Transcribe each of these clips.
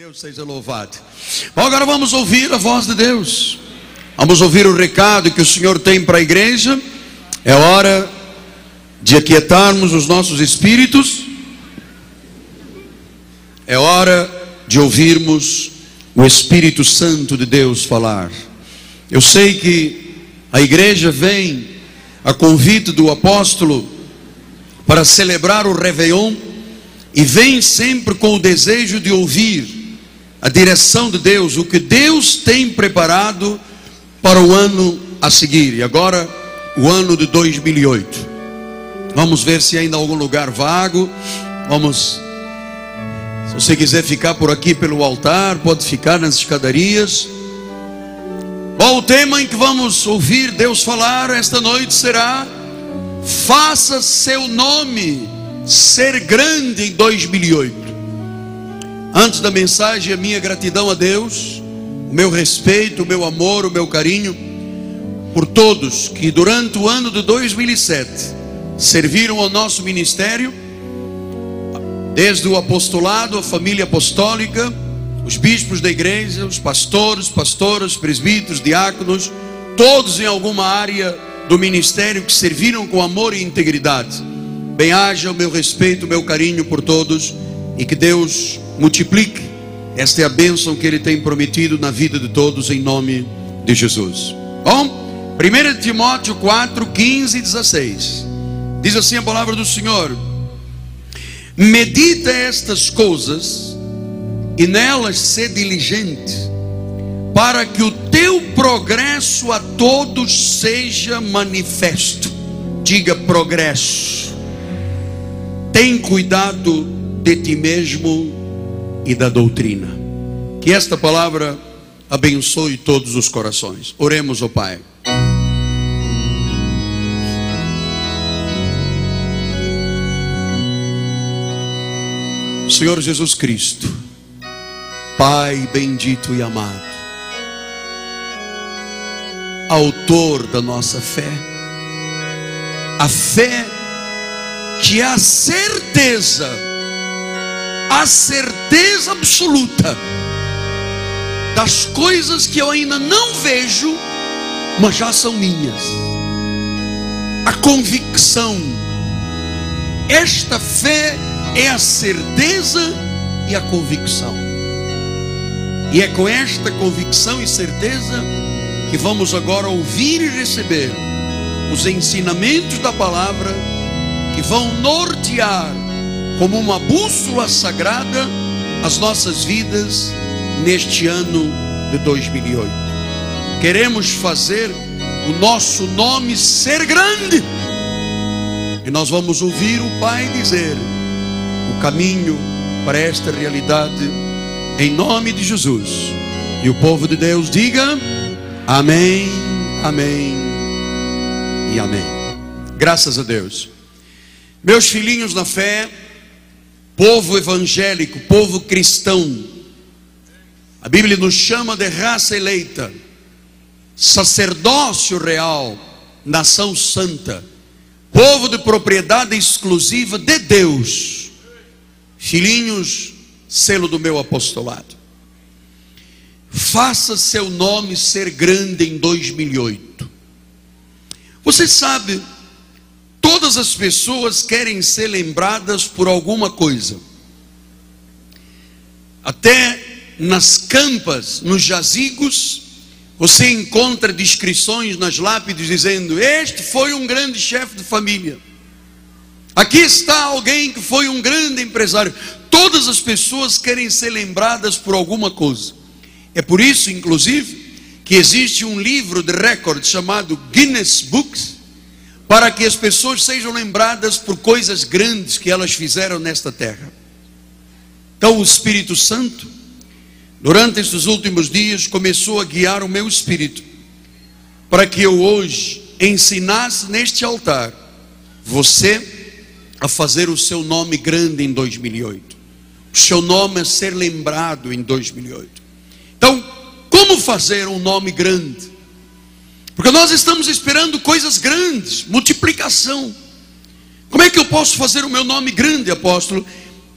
Deus seja louvado. Bom, agora vamos ouvir a voz de Deus. Vamos ouvir o recado que o Senhor tem para a igreja. É hora de aquietarmos os nossos espíritos. É hora de ouvirmos o Espírito Santo de Deus falar. Eu sei que a igreja vem a convite do apóstolo para celebrar o Réveillon e vem sempre com o desejo de ouvir a direção de Deus, o que Deus tem preparado para o ano a seguir. E agora, o ano de 2008. Vamos ver se ainda há algum lugar vago. Vamos. Se você quiser ficar por aqui pelo altar, pode ficar nas escadarias. Bom, o tema em que vamos ouvir Deus falar esta noite será: Faça seu nome ser grande em 2008. Antes da mensagem, a minha gratidão a Deus, o meu respeito, o meu amor, o meu carinho por todos que durante o ano de 2007 serviram ao nosso ministério, desde o apostolado, a família apostólica, os bispos da igreja, os pastores, pastoras, presbíteros, diáconos, todos em alguma área do ministério que serviram com amor e integridade. Bem-haja o meu respeito, o meu carinho por todos e que Deus multiplique. Esta é a bênção que Ele tem prometido na vida de todos, em nome de Jesus. Bom, 1 Timóteo 4, 15 e 16. Diz assim a palavra do Senhor: Medita estas coisas e nelas ser diligente, para que o teu progresso a todos seja manifesto. Diga progresso. Tem cuidado de ti mesmo e da doutrina. Que esta palavra abençoe todos os corações. Oremos, ó oh Pai. Senhor Jesus Cristo, Pai bendito e amado, Autor da nossa fé, a fé que é a certeza a certeza absoluta das coisas que eu ainda não vejo, mas já são minhas. A convicção. Esta fé é a certeza e a convicção. E é com esta convicção e certeza que vamos agora ouvir e receber os ensinamentos da palavra que vão nortear como uma bússola sagrada as nossas vidas neste ano de 2008. Queremos fazer o nosso nome ser grande. E nós vamos ouvir o Pai dizer o caminho para esta realidade em nome de Jesus. E o povo de Deus diga: Amém, Amém e Amém. Graças a Deus. Meus filhinhos na fé, povo evangélico, povo cristão. A Bíblia nos chama de raça eleita, sacerdócio real, nação santa, povo de propriedade exclusiva de Deus, filhinhos, selo do meu apostolado. Faça seu nome ser grande em 2008. Você sabe Todas as pessoas querem ser lembradas por alguma coisa. Até nas campas, nos jazigos, você encontra descrições nas lápides dizendo: Este foi um grande chefe de família. Aqui está alguém que foi um grande empresário. Todas as pessoas querem ser lembradas por alguma coisa. É por isso, inclusive, que existe um livro de recorde chamado Guinness Books para que as pessoas sejam lembradas por coisas grandes que elas fizeram nesta terra. Então, o Espírito Santo, durante estes últimos dias, começou a guiar o meu espírito, para que eu hoje ensinasse neste altar você a fazer o seu nome grande em 2008, o seu nome a ser lembrado em 2008. Então, como fazer um nome grande? Porque nós estamos esperando coisas grandes, multiplicação. Como é que eu posso fazer o meu nome grande, apóstolo?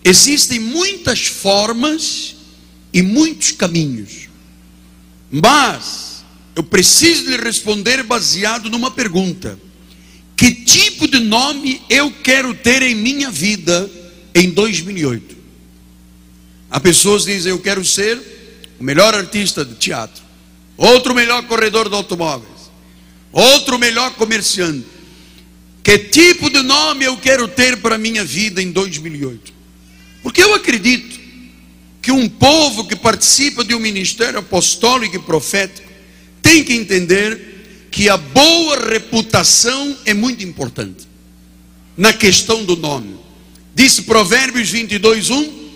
Existem muitas formas e muitos caminhos. Mas eu preciso lhe responder baseado numa pergunta: que tipo de nome eu quero ter em minha vida em 2008? Há pessoas que dizem: eu quero ser o melhor artista de teatro, outro melhor corredor de automóveis, outro melhor comerciante. Que tipo de nome eu quero ter para a minha vida em 2008? Porque eu acredito que um povo que participa de um ministério apostólico e profético tem que entender que a boa reputação é muito importante na questão do nome. Disse Provérbios 22, 1: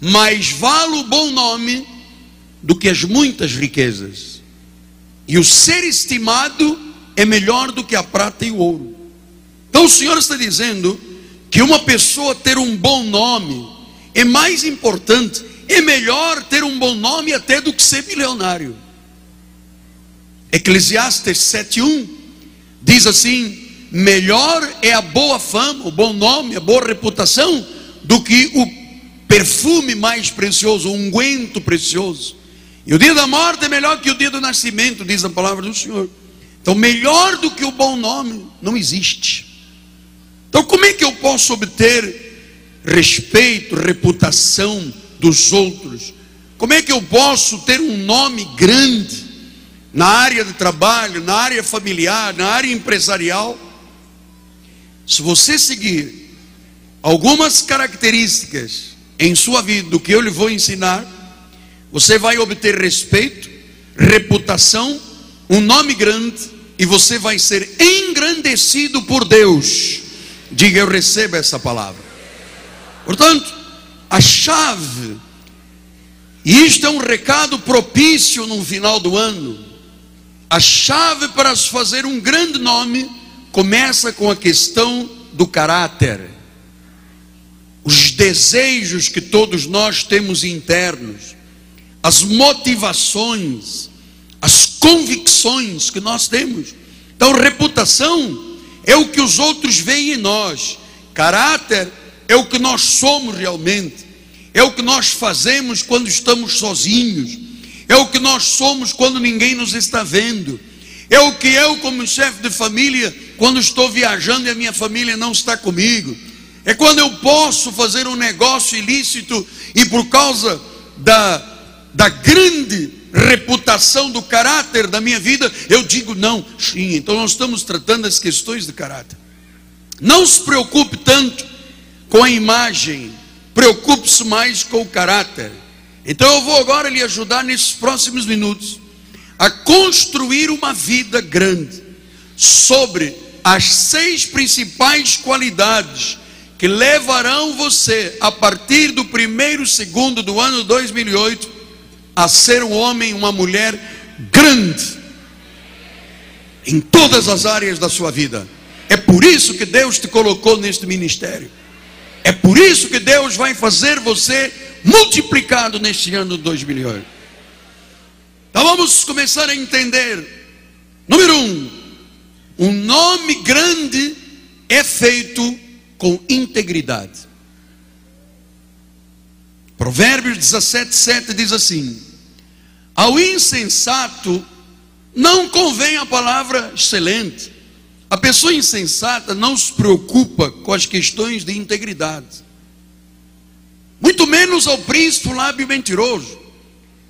Mais vale o bom nome do que as muitas riquezas, e o ser estimado é melhor do que a prata e o ouro. Então o Senhor está dizendo que uma pessoa ter um bom nome é mais importante, é melhor ter um bom nome até do que ser milionário. Eclesiastes 7:1 diz assim: melhor é a boa fama, o bom nome, a boa reputação, do que o perfume mais precioso, o unguento precioso. E o dia da morte é melhor que o dia do nascimento, diz a palavra do Senhor. Então, melhor do que o bom nome não existe. Então, como é que eu posso obter respeito, reputação dos outros? Como é que eu posso ter um nome grande na área de trabalho, na área familiar, na área empresarial? Se você seguir algumas características em sua vida do que eu lhe vou ensinar, você vai obter respeito, reputação, um nome grande e você vai ser engrandecido por Deus Diga eu recebo essa palavra. Portanto, a chave, e isto é um recado propício no final do ano. A chave para se fazer um grande nome começa com a questão do caráter. Os desejos que todos nós temos internos, as motivações, as convicções que nós temos. Então, reputação é o que os outros veem em nós. Caráter é o que nós somos realmente. É o que nós fazemos quando estamos sozinhos. É o que nós somos quando ninguém nos está vendo. É o que eu, como chefe de família, quando estou viajando e a minha família não está comigo. É quando eu posso fazer um negócio ilícito e por causa da, da grande reputação do caráter da minha vida, eu digo não. Sim, então nós estamos tratando as questões de caráter. Não se preocupe tanto com a imagem, preocupe-se mais com o caráter. Então eu vou agora lhe ajudar nesses próximos minutos a construir uma vida grande sobre as seis principais qualidades que levarão você a partir do primeiro segundo do ano 2008 a ser um homem, uma mulher grande em todas as áreas da sua vida. É por isso que Deus te colocou neste ministério. É por isso que Deus vai fazer você multiplicado neste ano de 2008. Então vamos começar a entender. Número um, um nome grande é feito com integridade. Provérbios 17, 7 diz assim: Ao insensato não convém a palavra excelente. A pessoa insensata não se preocupa com as questões de integridade, muito menos ao príncipe lábio mentiroso.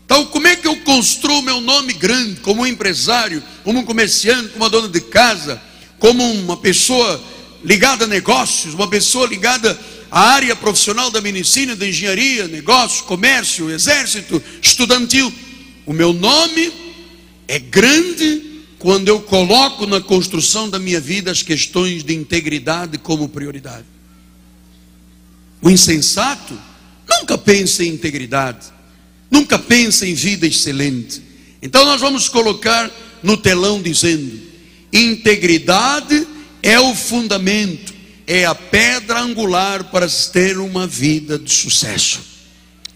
Então, como é que eu construo meu nome grande, como um empresário, como um comerciante, como uma dona de casa, como uma pessoa ligada a negócios, uma pessoa ligada a área profissional da medicina, da engenharia, negócio, comércio, exército, estudantil. O meu nome é grande quando eu coloco na construção da minha vida as questões de integridade como prioridade. O insensato nunca pensa em integridade, nunca pensa em vida excelente. Então nós vamos colocar no telão dizendo: integridade é o fundamento é a pedra angular para ter uma vida de sucesso.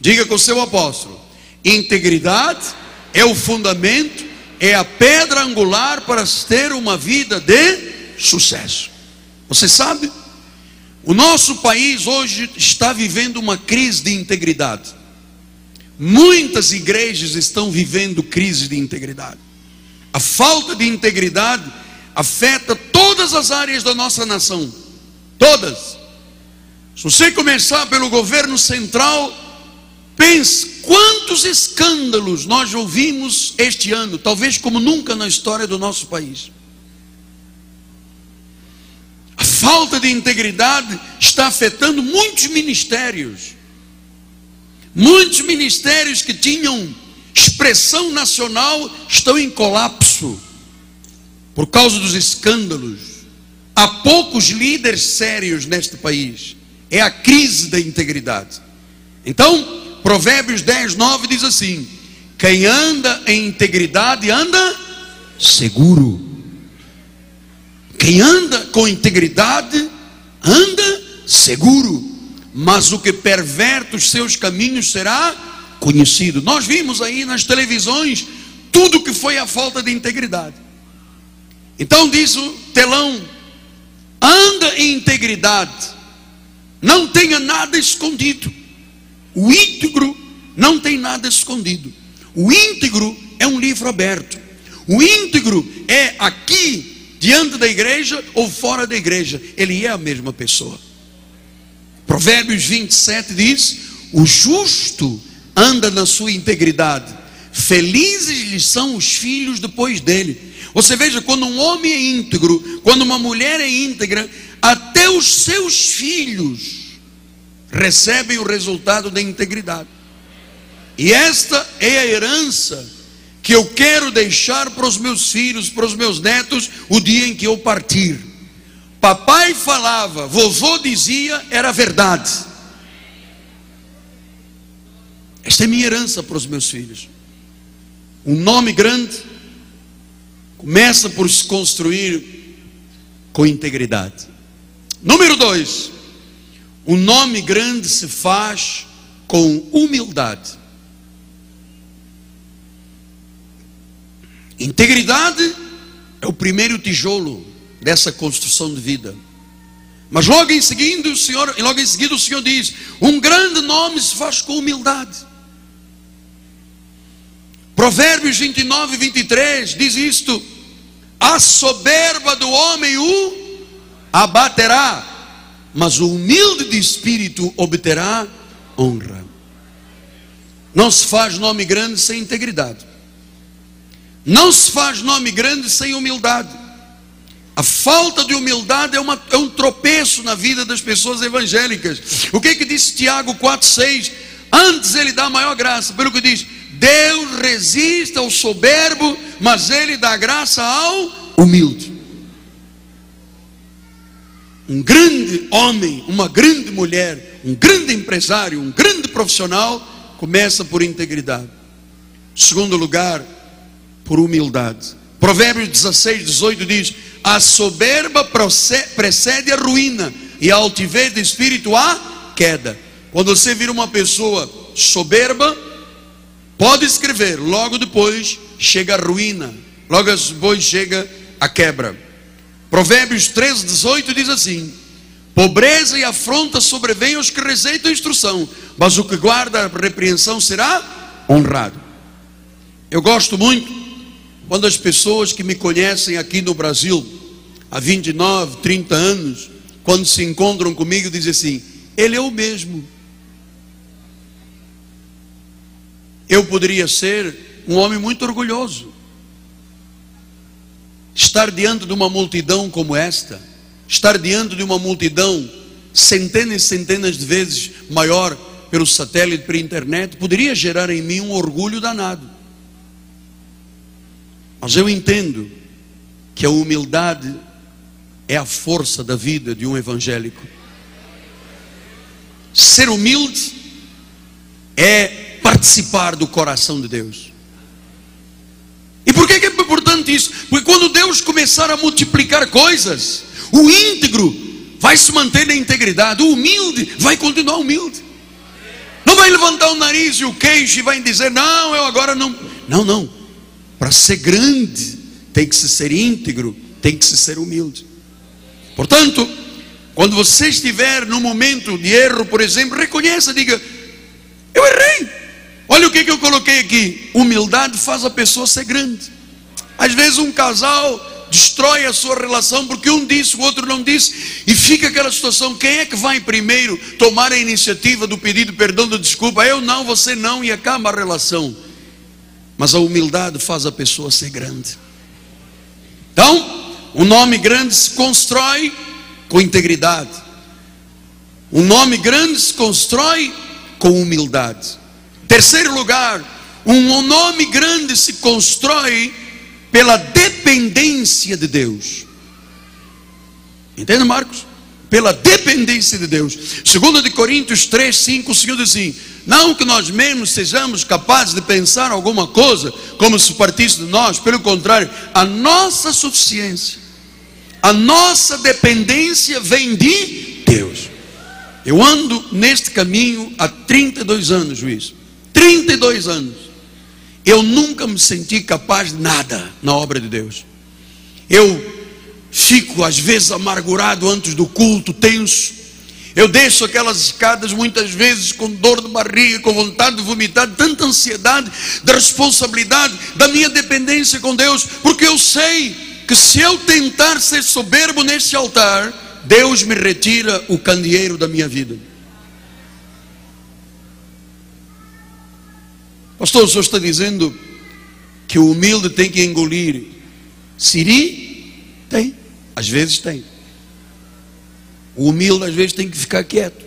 Diga com o seu apóstolo: integridade é o fundamento, é a pedra angular para ter uma vida de sucesso. Você sabe? O nosso país hoje está vivendo uma crise de integridade. muitas igrejas estão vivendo crise de integridade. A falta de integridade afeta todas as áreas da nossa nação. Todas. Se você começar pelo governo central, pense quantos escândalos nós ouvimos este ano, talvez como nunca na história do nosso país. A falta de integridade está afetando muitos ministérios. Muitos ministérios que tinham expressão nacional estão em colapso por causa dos escândalos. Há poucos líderes sérios neste país. É a crise da integridade. Então, Provérbios 10, 9 diz assim: Quem anda em integridade anda seguro. Quem anda com integridade anda seguro. Mas o que perverte os seus caminhos será conhecido. Nós vimos aí nas televisões tudo que foi a falta de integridade. Então diz o telão: anda em integridade, não tenha nada escondido. O íntegro não tem nada escondido. O íntegro é um livro aberto. O íntegro é aqui, diante da igreja ou fora da igreja. Ele é a mesma pessoa. Provérbios 27 diz: O justo anda na sua integridade, felizes lhe são os filhos depois dele. Você veja, quando um homem é íntegro, quando uma mulher é íntegra, até os seus filhos recebem o resultado da integridade. E esta é a herança que eu quero deixar para os meus filhos, para os meus netos, o dia em que eu partir. Papai falava, vovô dizia, era verdade. Esta é minha herança para os meus filhos. Um nome grande começa por se construir com integridade. Número dois, um nome grande se faz com humildade. Integridade é o primeiro tijolo dessa construção de vida. Mas logo em seguida o Senhor, logo em seguida o Senhor diz: um grande nome se faz com humildade. Provérbios 29, 23 diz isto: a soberba do homem o abaterá, mas o humilde de espírito obterá honra. Não se faz nome grande sem integridade. Não se faz nome grande sem humildade. A falta de humildade é, uma, é um tropeço na vida das pessoas evangélicas. O que que disse Tiago 4,6? Antes ele dá maior graça, pelo que diz: Deus resiste ao soberbo, mas ele dá graça ao humilde um grande homem, uma grande mulher, um grande empresário, um grande profissional, começa por integridade. Segundo lugar, por humildade. Provérbios 16, 18 diz: A soberba precede a ruína, e a altivez de espírito a queda. Quando você vira uma pessoa soberba, pode escrever, logo depois chega a ruína, logo depois chega a quebra. Provérbios 13, 18 diz assim: Pobreza e afronta sobrevêm aos que rejeitam a instrução, mas o que guarda a repreensão será honrado. Eu gosto muito quando as pessoas que me conhecem aqui no Brasil, há 29, 30 anos, quando se encontram comigo, dizem assim: Ele é o mesmo. Eu poderia ser um homem muito orgulhoso estar diante de uma multidão como esta, estar diante de uma multidão centenas e centenas de vezes maior pelo satélite, pela internet, poderia gerar em mim um orgulho danado. Mas eu entendo que a humildade é a força da vida de um evangélico. Ser humilde é participar do coração de Deus. E por que é importante isso? Porque quando Deus começar a multiplicar coisas, o íntegro vai se manter na integridade, o humilde vai continuar humilde. Não vai levantar o nariz e o queixo e vai dizer, não, eu agora não. Não, não. Para ser grande, tem que se ser íntegro, tem que se ser humilde. Portanto, quando você estiver no momento de erro, por exemplo, reconheça, diga: Eu errei. Que, que eu coloquei aqui: humildade faz a pessoa ser grande. Às vezes, um casal destrói a sua relação porque um disse, o outro não disse, e fica aquela situação: quem é que vai primeiro tomar a iniciativa do pedido perdão, de desculpa? Eu não, você não, e acaba a relação. Mas a humildade faz a pessoa ser grande. Então, um nome grande se constrói com integridade. Um nome grande se constrói com humildade. Terceiro lugar, um nome grande se constrói pela dependência de Deus. Entende, Marcos? Pela dependência de Deus. Segundo de Coríntios 3, 5, o Senhor diz assim: não que nós mesmos sejamos capazes de pensar alguma coisa como se partisse de nós, pelo contrário, a nossa suficiência, a nossa dependência vem de Deus. Eu ando neste caminho há 32 anos, juiz. 32 anos. Eu nunca me senti capaz de nada na obra de Deus. Eu fico às vezes amargurado antes do culto, tenso. Eu desço aquelas escadas muitas vezes com dor de barriga, com vontade de vomitar, tanta ansiedade da responsabilidade, da minha dependência com Deus, porque eu sei que se eu tentar ser soberbo neste altar, Deus me retira o candeeiro da minha vida. Pastor, o senhor está dizendo que o humilde tem que engolir siri? Tem, às vezes tem. O humilde às vezes tem que ficar quieto.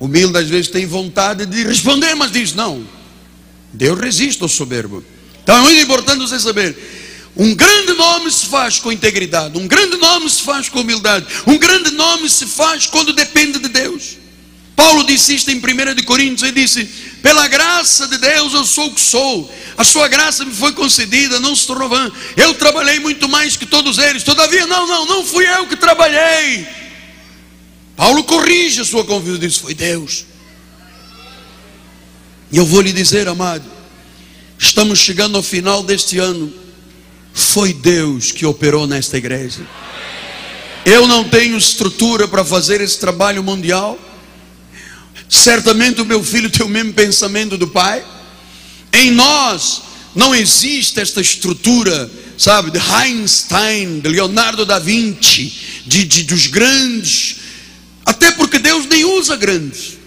O humilde às vezes tem vontade de responder, mas diz: não. Deus resiste ao soberbo. Então é muito importante você saber. Um grande nome se faz com integridade, um grande nome se faz com humildade, um grande nome se faz quando depende de Deus. Paulo disse isto em 1 Coríntios, ele disse: Pela graça de Deus eu sou o que sou, a sua graça me foi concedida, não se tornou vã. Eu trabalhei muito mais que todos eles, todavia, não, não, não fui eu que trabalhei. Paulo corrige a sua convívio, diz: Foi Deus. E eu vou lhe dizer, amado, estamos chegando ao final deste ano, foi Deus que operou nesta igreja. Eu não tenho estrutura para fazer esse trabalho mundial. Certamente o meu filho tem o mesmo pensamento do pai. Em nós não existe esta estrutura, sabe, de Einstein, de Leonardo da Vinci, de, de dos grandes. Até porque Deus nem usa grandes.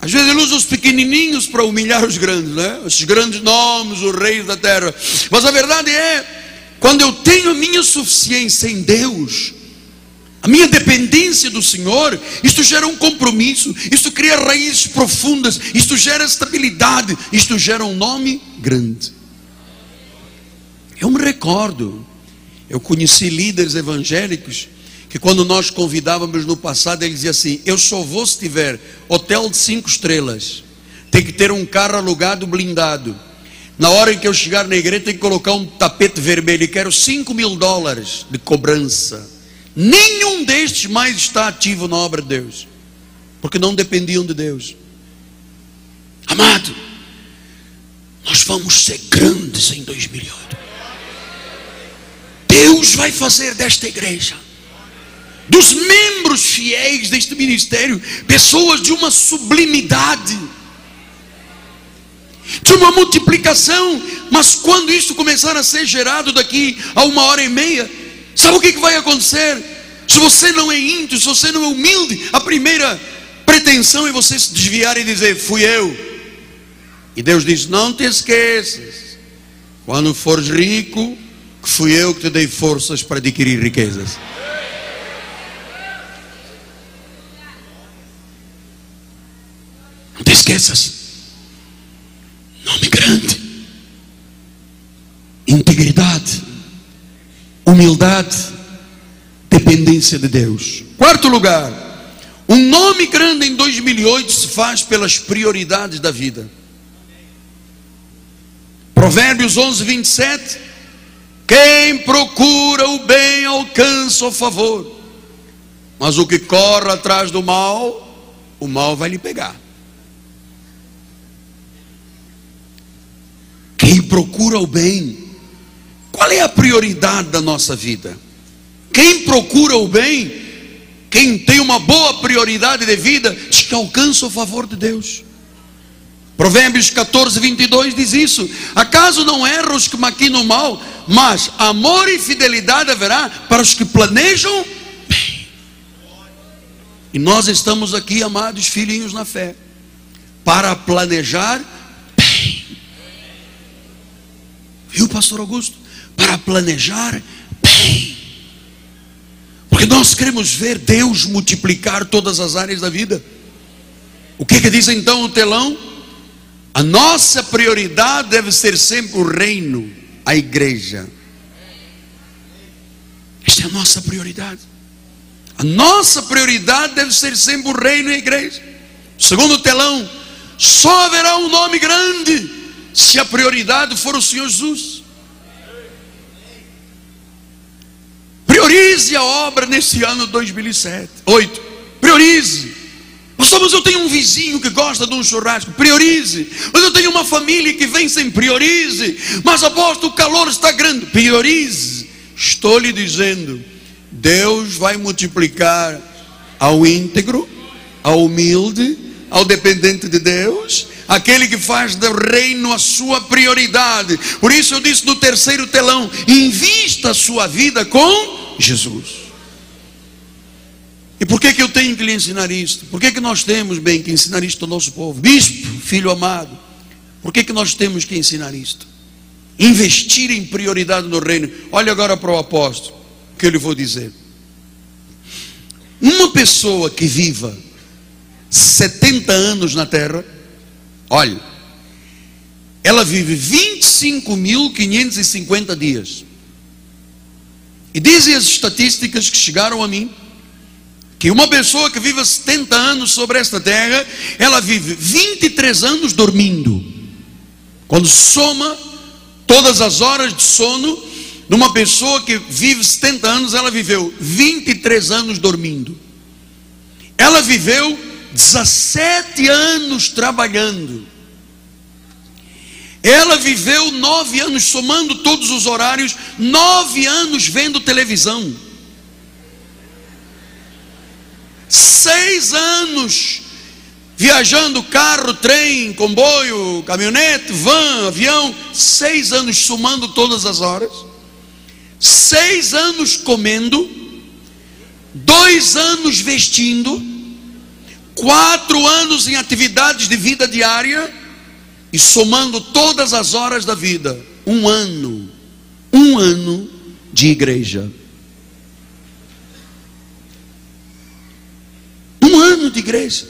Às vezes ele usa os pequenininhos para humilhar os grandes, né? Os grandes nomes, os reis da terra. Mas a verdade é, quando eu tenho a minha suficiência em Deus, a minha dependência do Senhor, isto gera um compromisso, isto cria raízes profundas, isto gera estabilidade, isto gera um nome grande. Eu me recordo, eu conheci líderes evangélicos que quando nós convidávamos no passado, eles diziam assim: Eu só vou se tiver hotel de cinco estrelas, tem que ter um carro alugado blindado. Na hora em que eu chegar na igreja, tem que colocar um tapete vermelho e quero cinco mil dólares de cobrança. Nenhum destes mais está ativo na obra de Deus, porque não dependiam de Deus. Amado, nós vamos ser grandes em 2008. Deus vai fazer desta igreja, dos membros fiéis deste ministério, pessoas de uma sublimidade, de uma multiplicação. Mas quando isso começar a ser gerado daqui a uma hora e meia, Sabe o que, vai acontecer? Se você não é índio, se você não é humilde, a primeira pretensão é você se desviar e dizer: Fui eu. E Deus diz: Não te esqueças, quando fores rico, que fui eu que te dei forças para adquirir riquezas. Não te esqueças. Nome grande. Integridade humildade, dependência de Deus. Quarto lugar, um nome grande em 2008 se faz pelas prioridades da vida. Provérbios 11, 27. Quem procura o bem alcança o favor, mas o que corre atrás do mal, o mal vai lhe pegar. Quem procura o bem, qual é a prioridade da nossa vida? Quem procura o bem, quem tem uma boa prioridade de vida, diz que alcança o favor de Deus. Provérbios 14, 22 diz isso. Acaso não erram os que maquinam mal, mas amor e fidelidade haverá para os que planejam bem. E nós estamos aqui, amados filhinhos na fé, para planejar bem. Viu, pastor Augusto? Para planejar bem. Porque nós queremos ver Deus multiplicar todas as áreas da vida. O que, que diz então o telão? A nossa prioridade deve ser sempre o reino, a igreja. Esta é a nossa prioridade. A nossa prioridade deve ser sempre o reino e a igreja. Segundo telão, só haverá um nome grande se a prioridade for o Senhor Jesus. Priorize a obra nesse ano 2007, 8. Priorize. Pastor, mas eu tenho um vizinho que gosta de um churrasco. Priorize. Mas eu tenho uma família que vem sem priorize. Mas aposto o calor está grande. Priorize. Estou lhe dizendo: Deus vai multiplicar ao íntegro, ao humilde, ao dependente de Deus, aquele que faz do reino a sua prioridade. Por isso eu disse no terceiro telão: invista a sua vida com Jesus. E por que, que eu tenho que lhe ensinar isto? Por que, que nós temos, bem, que ensinar isto ao nosso povo? Bispo, filho amado, por que, que nós temos que ensinar isto? Investir em prioridade no reino. Olha agora para o apóstolo, que eu lhe vou dizer. Uma pessoa que viva 70 anos na terra, olha, ela vive 25.550 dias. E dizem as estatísticas que chegaram a mim, que uma pessoa que vive 70 anos sobre esta terra, ela vive 23 anos dormindo. Quando soma todas as horas de sono, numa pessoa que vive 70 anos, ela viveu 23 anos dormindo. Ela viveu 17 anos trabalhando. Ela viveu nove anos, somando todos os horários, nove anos vendo televisão. seis anos viajando carro, trem, comboio, caminhonete, van, avião, seis anos somando todas as horas, seis anos comendo, dois anos vestindo, quatro anos em atividades de vida diária e somando todas as horas da vida, um ano, um ano de igreja. Um ano de igreja.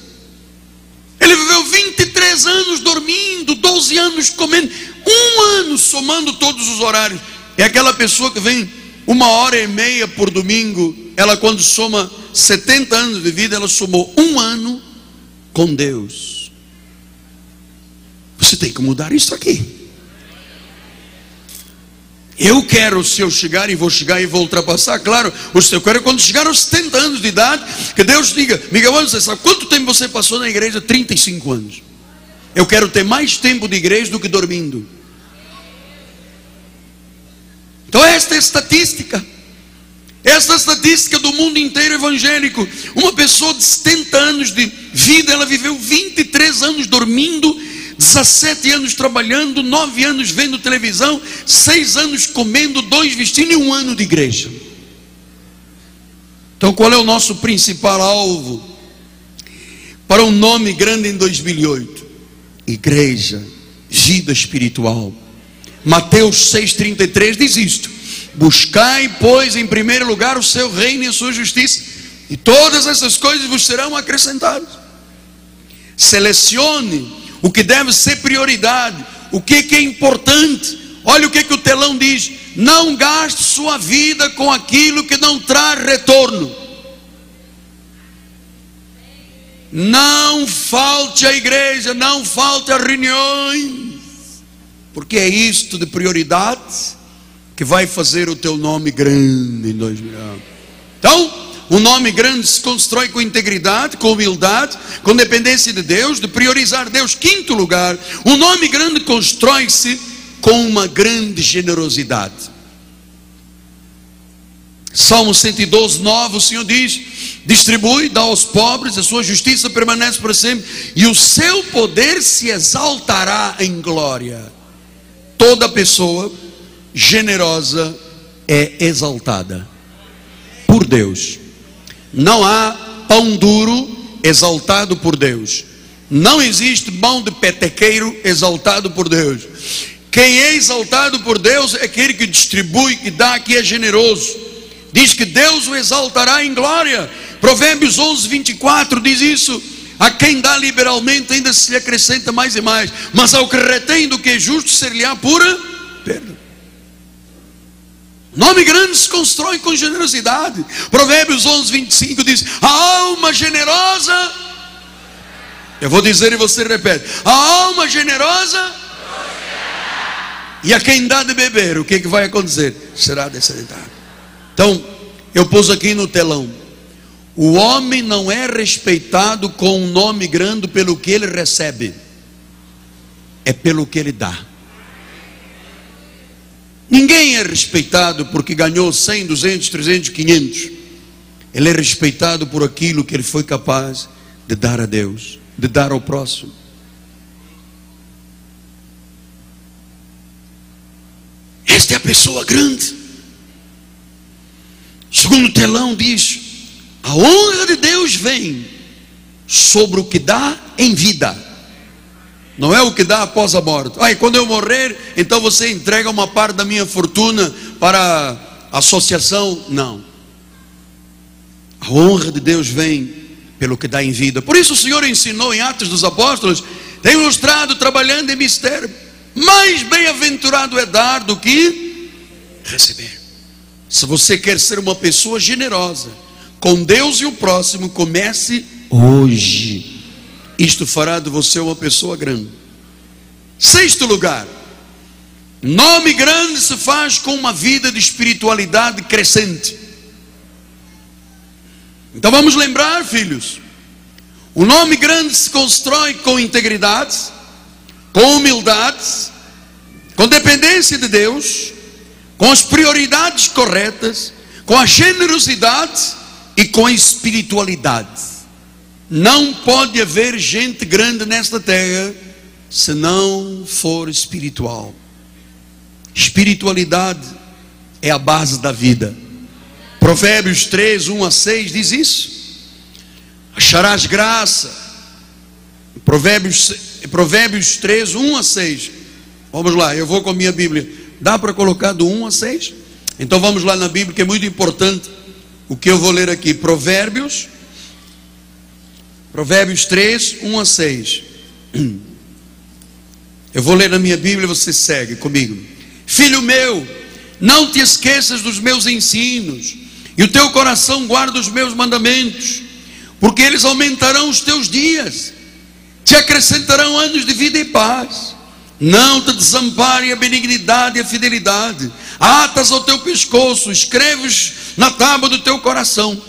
Ele viveu 23 anos dormindo, 12 anos comendo, um ano somando todos os horários. É aquela pessoa que vem uma hora e meia por domingo. Ela, quando soma 70 anos de vida, ela somou um ano com Deus. Você tem que mudar isso aqui. Eu quero, se eu chegar e vou chegar e vou ultrapassar, claro, eu quero quando chegar aos 70 anos de idade, que Deus diga, Miguel, você sabe quanto tempo você passou na igreja? 35 anos. Eu quero ter mais tempo de igreja do que dormindo. Então esta é a estatística. Esta é a estatística do mundo inteiro evangélico. Uma pessoa de 70 anos de vida, ela viveu 23 anos dormindo 17 anos trabalhando, 9 anos vendo televisão, 6 anos comendo, 2 vestindo e um ano de igreja. Então, qual é o nosso principal alvo para um nome grande em 2008? Igreja, vida espiritual. Mateus 6,33 diz isto: Buscai, pois, em primeiro lugar o seu reino e a sua justiça, e todas essas coisas vos serão acrescentadas. Selecione o que deve ser prioridade, o que, que é importante. Olha o que, que o telão diz: não gaste sua vida com aquilo que não traz retorno. Não falte à igreja, não falte a reuniões, porque é isto de prioridade que vai fazer o teu nome grande em 2000 anos. Então, um nome grande se constrói com integridade, com humildade, com dependência de Deus, de priorizar Deus. Quinto lugar, um nome grande constrói-se com uma grande generosidade. Salmo 112, 9, o Senhor diz: distribui, dá aos pobres, a sua justiça permanece para sempre, e o seu poder se exaltará em glória. Toda pessoa generosa é exaltada por Deus. Não há pão duro exaltado por Deus. Não existe mão de petequeiro exaltado por Deus. Quem é exaltado por Deus é aquele que distribui, que dá, que é generoso. Diz que Deus o exaltará em glória. Provérbios 11, 24 diz isso. A quem dá liberalmente ainda se lhe acrescenta mais e mais, mas ao que retém do que é justo ser-lhe-á pura perda. Nome grande se constrói com generosidade. Provérbios 11, 25 diz: A alma generosa. Eu vou dizer e você repete: A alma generosa. E a quem dá de beber, o que, é que vai acontecer? Será descedentado. Então, eu pus aqui no telão. O homem não é respeitado com um nome grande pelo que ele recebe, é pelo que ele dá. Ninguém é respeitado porque ganhou 100, 200, 300, 500. Ele é respeitado por aquilo que ele foi capaz de dar a Deus, de dar ao próximo. Esta é a pessoa grande. Segundo telão diz: a honra de Deus vem sobre o que dá em vida. Não é o que dá após a morte. Aí, quando eu morrer, então você entrega uma parte da minha fortuna para a associação. Não. A honra de Deus vem pelo que dá em vida. Por isso o Senhor ensinou em Atos dos Apóstolos, tem mostrado trabalhando em mistério. Mais bem-aventurado é dar do que receber. Se você quer ser uma pessoa generosa com Deus e o próximo, comece hoje. Isto fará de você uma pessoa grande. Sexto lugar, nome grande se faz com uma vida de espiritualidade crescente. Então vamos lembrar, filhos, o nome grande se constrói com integridade, com humildade, com dependência de Deus, com as prioridades corretas, com a generosidade e com a espiritualidade. Não pode haver gente grande nesta terra se não for espiritual. Espiritualidade é a base da vida. Provérbios 3, 1 a 6 diz isso. Acharás graça. Provérbios, Provérbios 3, 1 a 6. Vamos lá, eu vou com a minha Bíblia. Dá para colocar do 1 a 6? Então vamos lá na Bíblia, que é muito importante o que eu vou ler aqui. Provérbios Provérbios 3, 1 a 6. Eu vou ler na minha Bíblia e você segue comigo. Filho meu, não te esqueças dos meus ensinos, e o teu coração guarda os meus mandamentos, porque eles aumentarão os teus dias, te acrescentarão anos de vida e paz. Não te desampare a benignidade e a fidelidade, atas ao teu pescoço, escreves na tábua do teu coração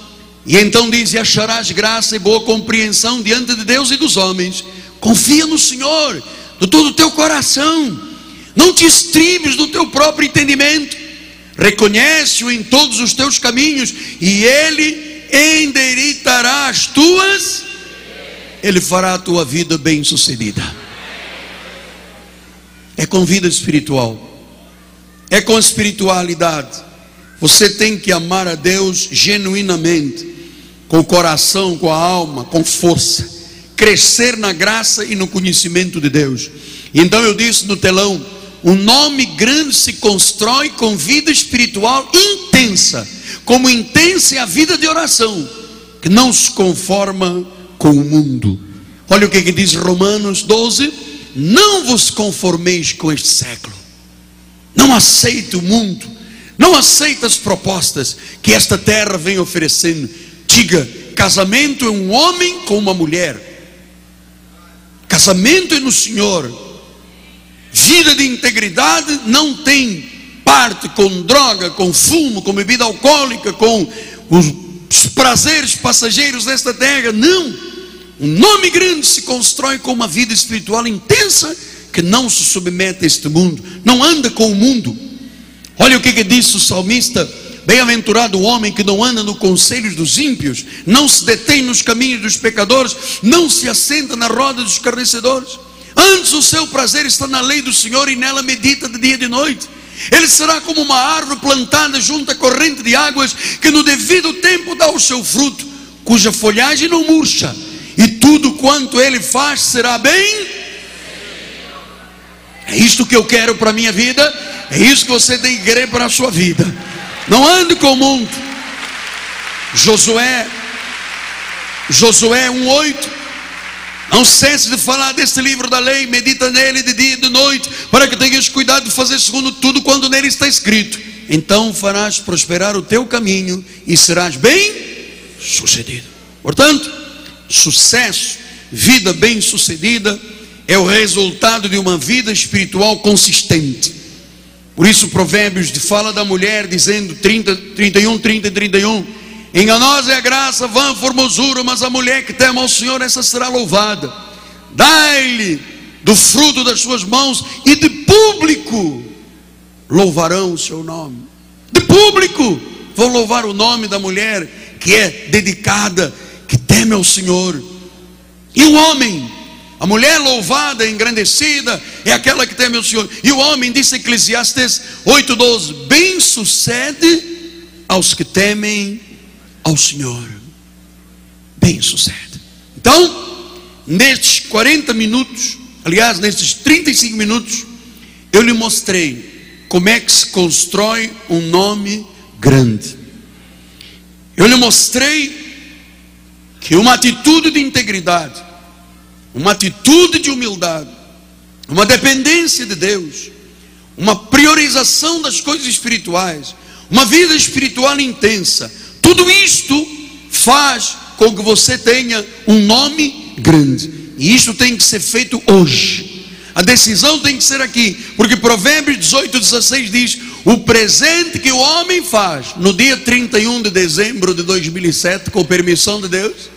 e então diz: E acharás graça e boa compreensão diante de Deus e dos homens. Confia no Senhor, de todo o teu coração. Não te estribes do teu próprio entendimento. Reconhece-o em todos os teus caminhos, e Ele endireitará as tuas, Ele fará a tua vida bem sucedida. É com vida espiritual, é com espiritualidade. Você tem que amar a Deus genuinamente com o coração, com a alma, com força, crescer na graça e no conhecimento de Deus. Então eu disse no telão: um nome grande se constrói com vida espiritual intensa, como intensa é a vida de oração, que não se conforma com o mundo. Olha o que, que diz Romanos 12: não vos conformeis com este século, não aceite o mundo, não aceite as propostas que esta terra vem oferecendo Diga: casamento é um homem com uma mulher. Casamento é no Senhor. Vida de integridade não tem parte com droga, com fumo, com bebida alcoólica, com os prazeres passageiros desta terra. Não. Um nome grande se constrói com uma vida espiritual intensa que não se submete a este mundo, não anda com o mundo. Olha o que, que disse o salmista Bem-aventurado o homem que não anda no conselho dos ímpios, não se detém nos caminhos dos pecadores, não se assenta na roda dos escarnecedores. Antes o seu prazer está na lei do Senhor e nela medita de dia e de noite. Ele será como uma árvore plantada junto à corrente de águas, que no devido tempo dá o seu fruto, cuja folhagem não murcha, e tudo quanto ele faz será bem. É isto que eu quero para a minha vida, é isso que você tem que querer para a sua vida. Não ande com o mundo. Josué, Josué 1,8. Não cesse de falar deste livro da lei, medita nele de dia e de noite, para que tenhas cuidado de fazer segundo tudo quando nele está escrito. Então farás prosperar o teu caminho e serás bem sucedido. Portanto, sucesso, vida bem sucedida, é o resultado de uma vida espiritual consistente. Por isso, Provérbios fala da mulher, dizendo 30, 31, 30 e 31. Enganosa é a graça, vã formosura, mas a mulher que teme ao Senhor, essa será louvada. Dai-lhe do fruto das suas mãos e de público louvarão o seu nome. De público vão louvar o nome da mulher que é dedicada, que teme ao Senhor. E o homem a mulher louvada, engrandecida, é aquela que teme o Senhor. E o homem, disse Eclesiastes 8,12: Bem sucede aos que temem ao Senhor. Bem sucede. Então, nestes 40 minutos, aliás, nestes 35 minutos, eu lhe mostrei como é que se constrói um nome grande. Eu lhe mostrei que uma atitude de integridade, uma atitude de humildade, uma dependência de Deus, uma priorização das coisas espirituais, uma vida espiritual intensa, tudo isto faz com que você tenha um nome grande, e isso tem que ser feito hoje. A decisão tem que ser aqui, porque Provérbios 18, 16 diz: O presente que o homem faz no dia 31 de dezembro de 2007, com permissão de Deus,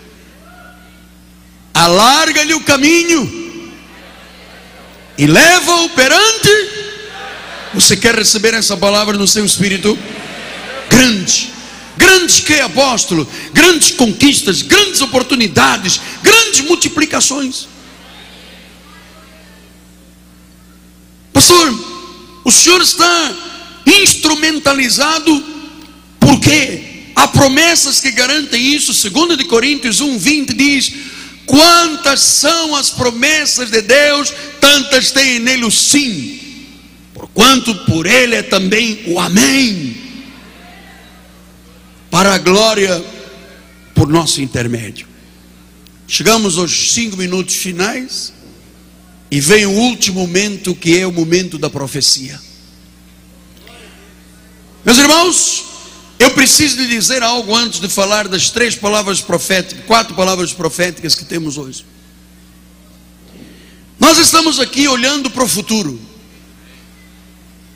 alarga-lhe o caminho e leva-o perante. Você quer receber essa palavra no seu espírito? Grande, grandes que apóstolo, grandes conquistas, grandes oportunidades, grandes multiplicações. Pastor, o senhor está instrumentalizado porque há promessas que garantem isso. 2 de Coríntios 1:20 diz: Quantas são as promessas de Deus, tantas tem nele o sim, porquanto por ele é também o amém, para a glória por nosso intermédio. Chegamos aos cinco minutos finais e vem o último momento que é o momento da profecia. Meus irmãos, eu preciso lhe dizer algo antes de falar das três palavras proféticas, quatro palavras proféticas que temos hoje. Nós estamos aqui olhando para o futuro.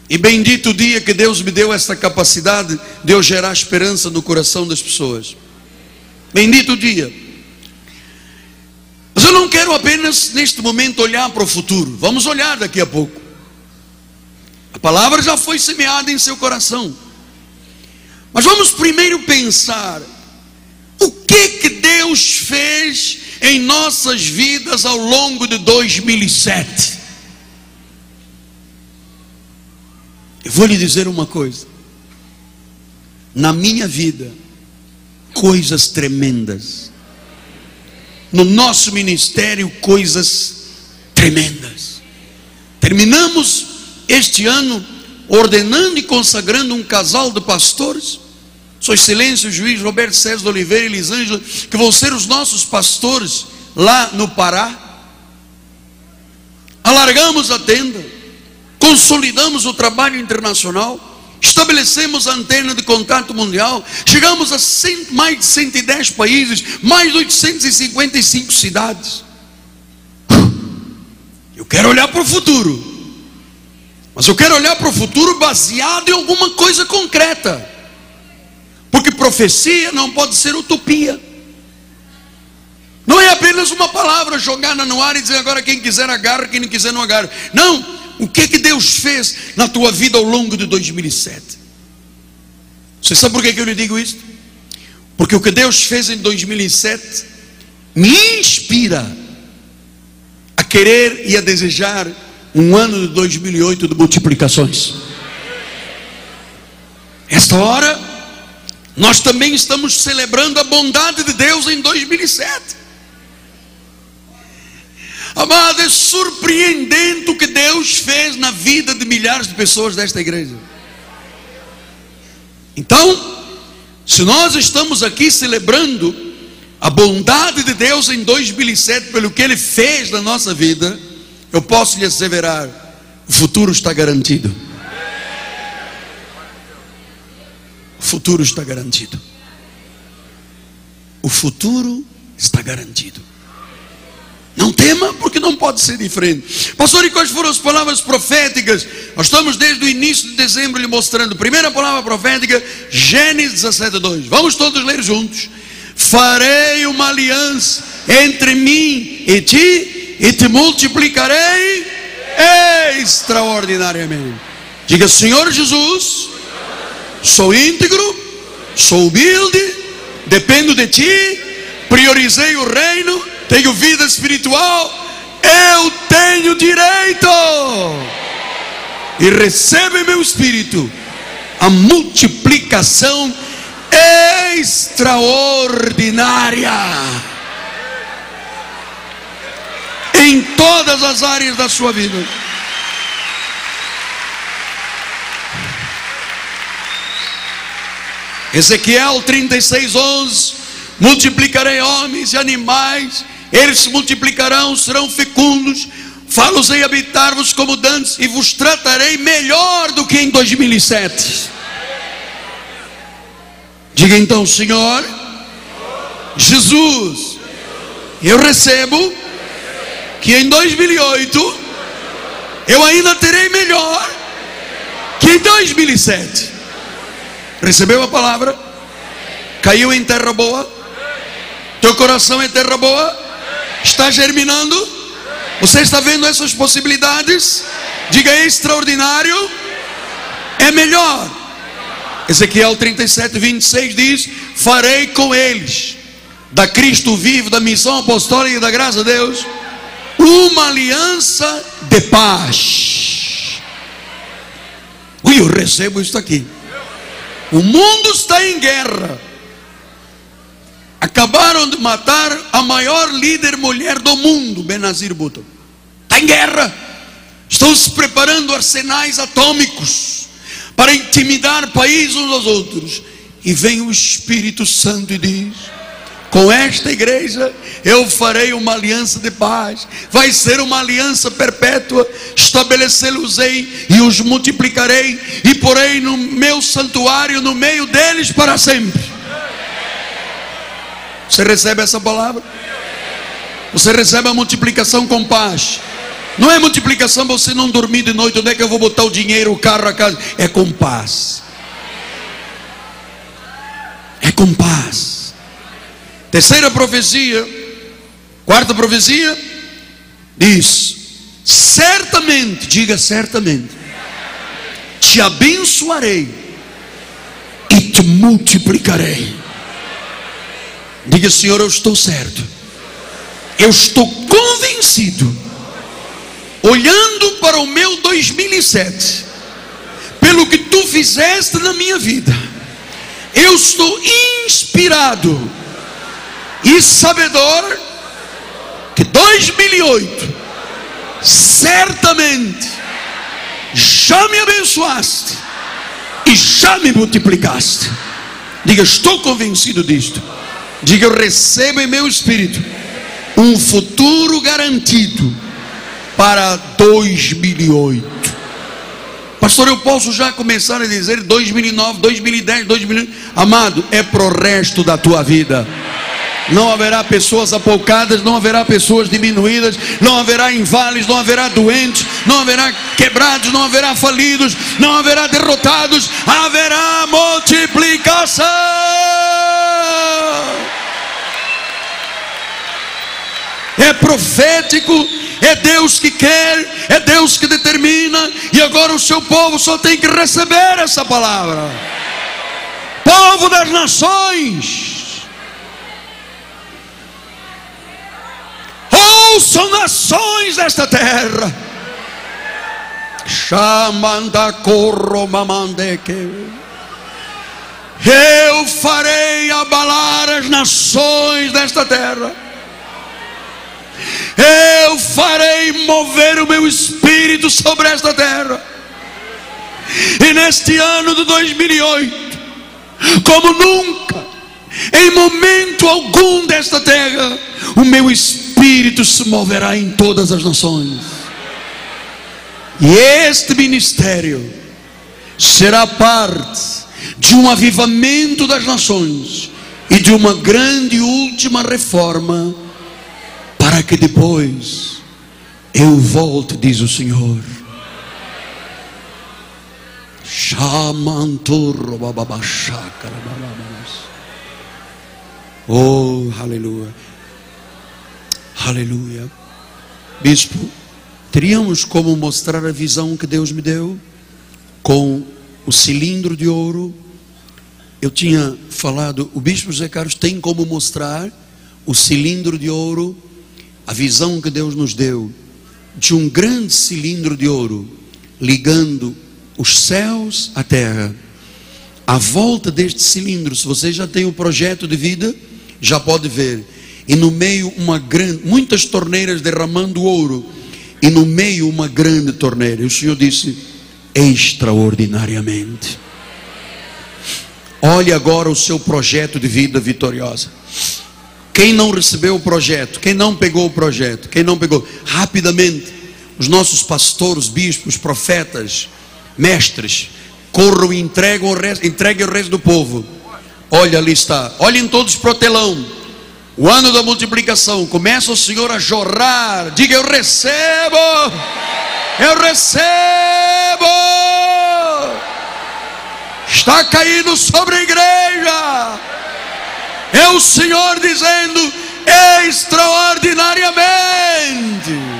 E bendito o dia que Deus me deu essa capacidade de eu gerar esperança no coração das pessoas. Bendito o dia. Mas eu não quero apenas neste momento olhar para o futuro. Vamos olhar daqui a pouco. A palavra já foi semeada em seu coração. Mas vamos primeiro pensar o que que Deus fez em nossas vidas ao longo de 2007. Eu vou lhe dizer uma coisa. Na minha vida, coisas tremendas. No nosso ministério, coisas tremendas. Terminamos este ano ordenando e consagrando um casal de pastores sua Excelência, o juiz Roberto César de Oliveira e Elisângela, que vão ser os nossos pastores lá no Pará. Alargamos a tenda, consolidamos o trabalho internacional, estabelecemos a antena de contato mundial, chegamos a cento, mais de 110 países, mais de 855 cidades. Eu quero olhar para o futuro, mas eu quero olhar para o futuro baseado em alguma coisa concreta. Profecia não pode ser utopia. Não é apenas uma palavra jogada no ar e dizer agora quem quiser agarra, quem não quiser não agarra. Não, o que que Deus fez na tua vida ao longo de 2007? Você sabe por que eu lhe digo isso? Porque o que Deus fez em 2007 me inspira a querer e a desejar um ano de 2008 de multiplicações. Esta hora, nós também estamos celebrando a bondade de Deus em 2007. Amado, é surpreendente o que Deus fez na vida de milhares de pessoas desta igreja. Então, se nós estamos aqui celebrando a bondade de Deus em 2007 pelo que Ele fez na nossa vida, eu posso lhe asseverar: o futuro está garantido. O futuro está garantido. O futuro está garantido. Não tema, porque não pode ser diferente. Pastor, e quais foram as palavras proféticas? Nós estamos desde o início de dezembro lhe mostrando. Primeira palavra profética, Gênesis 17, 2. Vamos todos ler juntos. Farei uma aliança entre mim e ti, e te multiplicarei extraordinariamente. Diga, Senhor Jesus, sou íntegro, sou humilde, dependo de ti, priorizei o reino tenho vida espiritual, eu tenho direito. E recebe meu espírito a multiplicação extraordinária em todas as áreas da sua vida. Ezequiel 36, 11: Multiplicarei homens e animais eles se multiplicarão, serão fecundos, falo-ei habitar-vos como dantes e vos tratarei melhor do que em 2007. Diga então, Senhor, Jesus, eu recebo que em 2008 eu ainda terei melhor que em 2007. Recebeu a palavra? Caiu em terra boa? Teu coração é terra boa? Está germinando? Você está vendo essas possibilidades? Diga extraordinário. É melhor. Ezequiel 37, 26 diz: Farei com eles, da Cristo vivo, da missão apostólica e da graça de Deus, uma aliança de paz. Ui, eu recebo isso aqui. O mundo está em guerra. Acabaram de matar a maior líder mulher do mundo, Benazir Bhutto. Está em guerra. Estão se preparando arsenais atômicos para intimidar países uns aos outros. E vem o Espírito Santo e diz: com esta igreja eu farei uma aliança de paz, vai ser uma aliança perpétua, estabelecê-los-ei e os multiplicarei, e porei no meu santuário no meio deles para sempre. Você recebe essa palavra? Você recebe a multiplicação com paz. Não é multiplicação você não dormir de noite. Onde é que eu vou botar o dinheiro, o carro, a casa? É com paz. É com paz. Terceira profecia. Quarta profecia. Diz: Certamente, diga certamente, te abençoarei e te multiplicarei. Diga, Senhor, eu estou certo. Eu estou convencido, olhando para o meu 2007, pelo que tu fizeste na minha vida, eu estou inspirado e sabedor que 2008 certamente já me abençoaste e já me multiplicaste. Diga, estou convencido disto. Diga: Eu recebo em meu espírito um futuro garantido para 2008. Pastor, eu posso já começar a dizer 2009, 2010, 2011. Amado, é pro resto da tua vida. Não haverá pessoas apoucadas, não haverá pessoas diminuídas, não haverá invales, não haverá doentes, não haverá quebrados, não haverá falidos, não haverá derrotados, haverá multiplicação. É profético, é Deus que quer, é Deus que determina, e agora o seu povo só tem que receber essa palavra. povo das nações. Ouçam nações desta terra. Chamanda corro mamandeque. Eu farei abalar as nações desta terra. Eu farei mover o meu espírito sobre esta terra. E neste ano de 2008, como nunca, em momento algum desta terra, o meu espírito se moverá em todas as nações. E este ministério será parte de um avivamento das nações e de uma grande última reforma, para que depois eu volte, diz o Senhor. Oh, aleluia. Aleluia. Bispo, teríamos como mostrar a visão que Deus me deu com o cilindro de ouro. Eu tinha falado, o bispo José Carlos tem como mostrar o cilindro de ouro, a visão que Deus nos deu de um grande cilindro de ouro ligando os céus à terra. À volta deste cilindro, se você já tem o um projeto de vida, já pode ver. E no meio uma grande, muitas torneiras derramando ouro, e no meio uma grande torneira. E o Senhor disse: extraordinariamente. Olhe agora o seu projeto de vida vitoriosa. Quem não recebeu o projeto, quem não pegou o projeto, quem não pegou, rapidamente, os nossos pastores, bispos, profetas, mestres, corram e entregam o resto, entreguem o resto do povo. Olha ali está, olhem todos para o telão. O ano da multiplicação, começa o Senhor a jorrar. Diga: Eu recebo, eu recebo. Está caindo sobre a igreja. É o Senhor dizendo: extraordinariamente.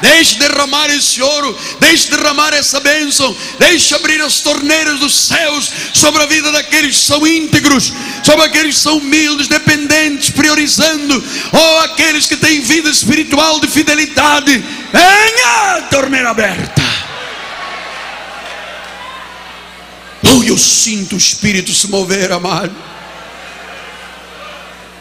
Deixe derramar esse ouro, deixe derramar essa bênção, deixe abrir as torneiras dos céus sobre a vida daqueles que são íntegros, sobre aqueles que são humildes, dependentes, priorizando, ou aqueles que têm vida espiritual de fidelidade. Venha, torneira aberta. Oh, eu sinto o Espírito se mover, amado.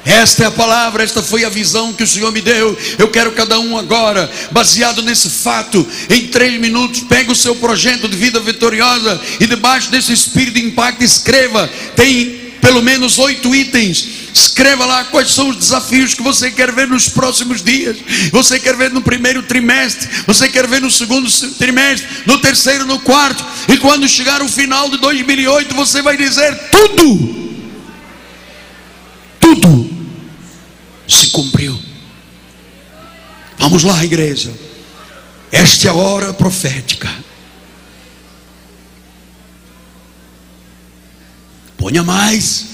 Esta é a palavra, esta foi a visão que o Senhor me deu. Eu quero cada um agora, baseado nesse fato, em três minutos, pega o seu projeto de vida vitoriosa e debaixo desse espírito de impacto, escreva. Tem pelo menos oito itens. Escreva lá quais são os desafios que você quer ver nos próximos dias. Você quer ver no primeiro trimestre, você quer ver no segundo trimestre, no terceiro, no quarto. E quando chegar o final de 2008, você vai dizer tudo. Tudo se cumpriu. Vamos lá, igreja. Esta é a hora profética. Ponha mais.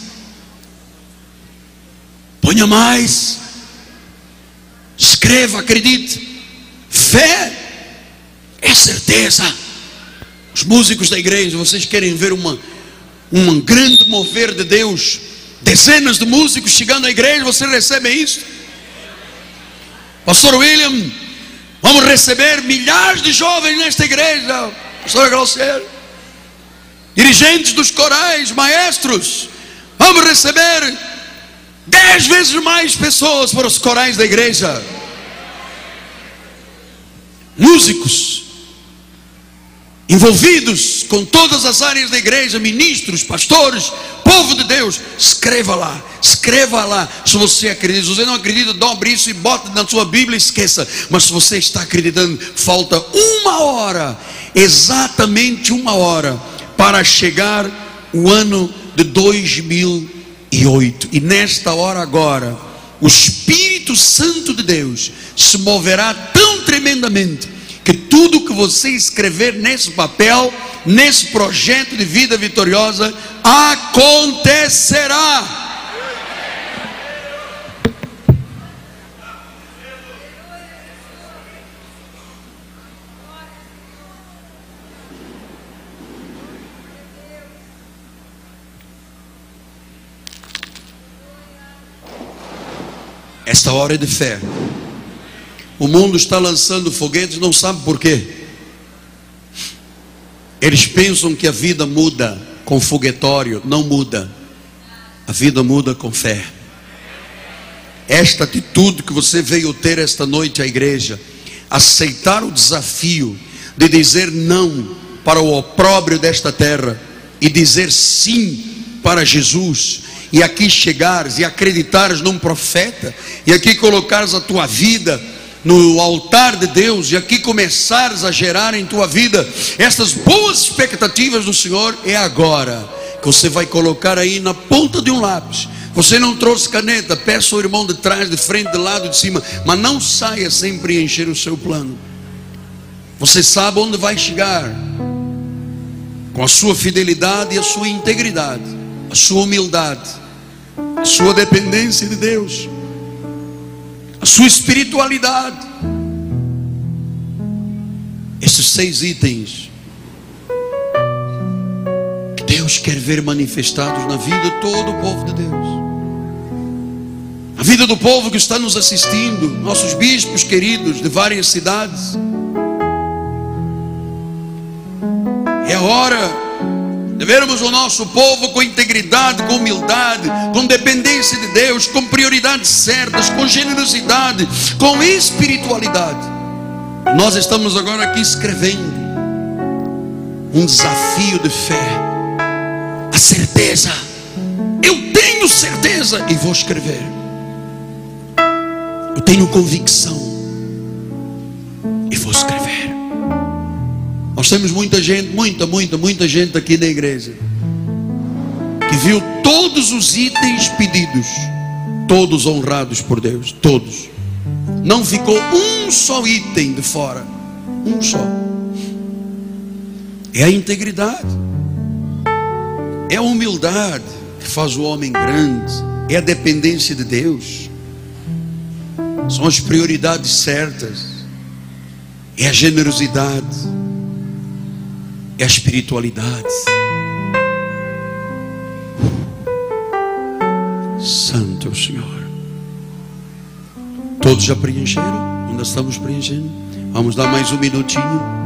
Ponha mais. Escreva, acredite. Fé é certeza. Os músicos da igreja, vocês querem ver uma, um grande mover de Deus Dezenas de músicos chegando à igreja, você recebe isso? Pastor William, vamos receber milhares de jovens nesta igreja. Pastor Grosser, dirigentes dos corais, maestros, vamos receber dez vezes mais pessoas para os corais da igreja. Músicos, envolvidos com todas as áreas da igreja, ministros, pastores, povo de Deus, escreva lá, escreva lá. Se você acredita, se você não acredita, dobre isso e bota na sua Bíblia e esqueça. Mas se você está acreditando, falta uma hora, exatamente uma hora, para chegar o ano de 2008. E nesta hora agora, o Espírito Santo de Deus se moverá tão tremendamente que tudo que você escrever nesse papel, nesse projeto de vida vitoriosa, acontecerá. Esta hora é de fé. O mundo está lançando foguetes, não sabe por quê. Eles pensam que a vida muda com foguetório, não muda. A vida muda com fé. Esta atitude que você veio ter esta noite à igreja, aceitar o desafio de dizer não para o opróbrio desta terra e dizer sim para Jesus, e aqui chegares e acreditares num profeta, e aqui colocares a tua vida no altar de Deus, e aqui começares a gerar em tua vida estas boas expectativas do Senhor, é agora que você vai colocar aí na ponta de um lápis. Você não trouxe caneta, peça ao irmão de trás, de frente, de lado, de cima, mas não saia sem preencher o seu plano. Você sabe onde vai chegar, com a sua fidelidade e a sua integridade, a sua humildade, a sua dependência de Deus, a sua espiritualidade. Esses seis itens que Deus quer ver manifestados na vida de todo o povo de Deus. A vida do povo que está nos assistindo, nossos bispos queridos de várias cidades. É hora vermos o nosso povo com integridade, com humildade, com dependência de Deus, com prioridades certas, com generosidade, com espiritualidade. Nós estamos agora aqui escrevendo um desafio de fé, a certeza. Eu tenho certeza e vou escrever. Eu tenho convicção Nós temos muita gente, muita, muita, muita gente aqui na igreja que viu todos os itens pedidos, todos honrados por Deus, todos. Não ficou um só item de fora, um só. É a integridade, é a humildade que faz o homem grande, é a dependência de Deus, são as prioridades certas, é a generosidade é espiritualidade. Santo é o Senhor. Todos já preencheram? Ainda estamos preenchendo? Vamos dar mais um minutinho.